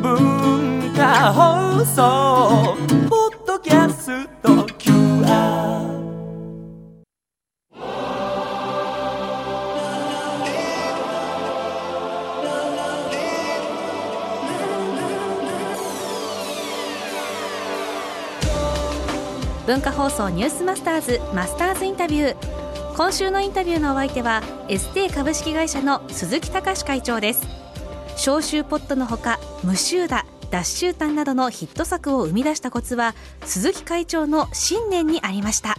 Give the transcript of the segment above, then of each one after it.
文化放送ポッドキャスト QR 文化放送ニュースマスターズマスターズインタビュー。今週のインタビューのお相手はエステ株式会社の鈴木隆会長です。消臭ポットのほか無臭打脱臭炭などのヒット作を生み出したコツは鈴木会長の信念にありました。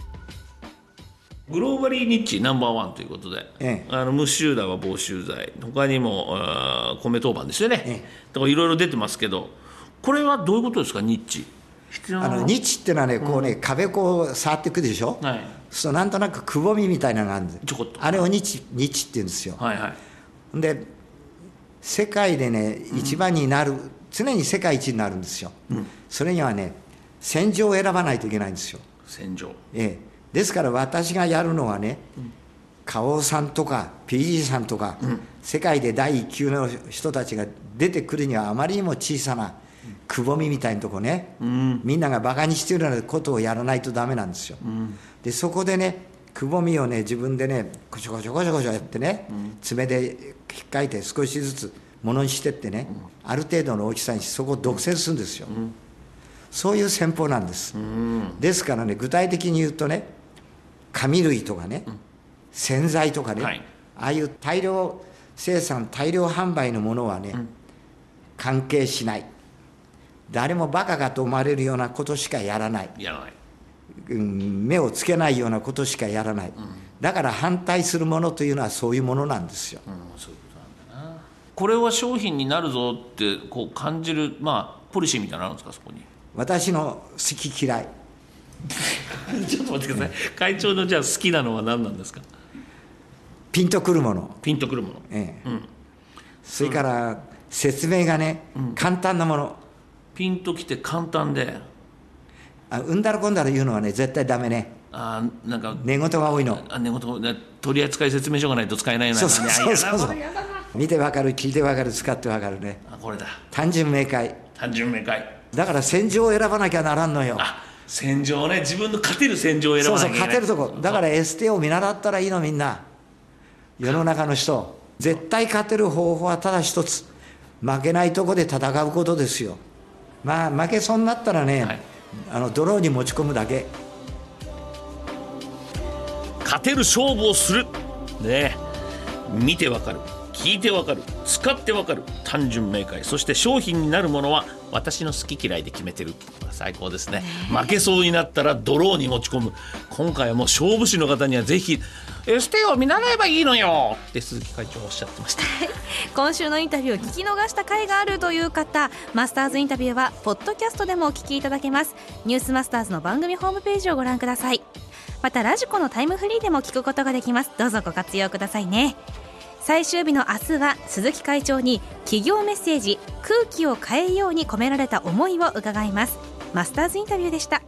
グローバリーニッチナンバーワンということで、ええ。あの無臭打は防臭剤。他にも米当番ですよね、えだからいろいろ出てますけどこれはどういうことですかニッチ。必要なあの日っていうのはねこうね、壁こう触っていくでしょ、はいそうなんとなくくぼみみたいなのがあるんです。ちょこっと。あれを日日って言うんですよ、はいはい。で世界でね一番になる、常に世界一になるんですよ、それにはね戦場を選ばないといけないんですよ、戦場。ええ、ですから私がやるのはね、花王さんとか PG さんとか、世界で第一級の人たちが出てくるにはあまりにも小さなくぼみみたいなとこね、みんながバカにしてるようなことをやらないとダメなんですよ、でそこでねくぼみをね自分でねこちょこちょこちょこちょやってね、爪で引っかいて少しずつものにしてってね、ある程度の大きさにしてそこを独占するんですよ、そういう戦法なんです、ですからね具体的に言うとね紙類とかね、洗剤とかね、はいああいう大量生産大量販売のものはね、関係しない誰もバカかと思われるようなことしかやらない、やらない。うん目をつけないようなことしかやらない、だから反対するものというのはそういうものなんですよ、うんそういうことなんだな。これは商品になるぞってこう感じるまあポリシーみたいなのあるんですかそこに？私の好き嫌い。ちょっと待ってください。会長のじゃあ好きなのは何なんですか？ピンとくるもの、ピンとくるもの。ええ。それから説明がね、簡単なものピンときて簡単で。あうんだらこんだら言うのはね絶対ダメね。あーなんか寝言が多いの。あ寝言ね取扱説明書がないと使えないようなそうそうそうそう。そう見てわかる聞いてわかる使ってわかるね。あこれだ。単純明快。単純明快。だから戦場を選ばなきゃならんのよ。あ戦場ね。自分の勝てる戦場を選そうばなきゃいけない。そう勝てるとこ。だから ST を見習ったらいいのみんな。世の中の人絶対勝てる方法はただ一つ。負けないとこで戦うことですよまあ負けそうになったらね、はい。あのドローに持ち込むだけ。勝てる勝負をする。ね。見てわかる聞いてわかる使ってわかる単純明快そして商品になるものは私の好き嫌いで決めてる。最高ですね。負けそうになったらドローに持ち込む。今回はもう勝負師の方にはぜひエステを見習えばいいのよ！って鈴木会長はおっしゃってました。今週のインタビューを聞き逃した回があるという方マスターズインタビューはポッドキャストでもお聞きいただけます。ニュースマスターズの番組ホームページをご覧ください。またラジコのタイムフリーでも聞くことができます。どうぞご活用くださいね最終日の明日は鈴木会長に企業メッセージ空気を変えように込められた思いを伺います。マスターズインタビューでした。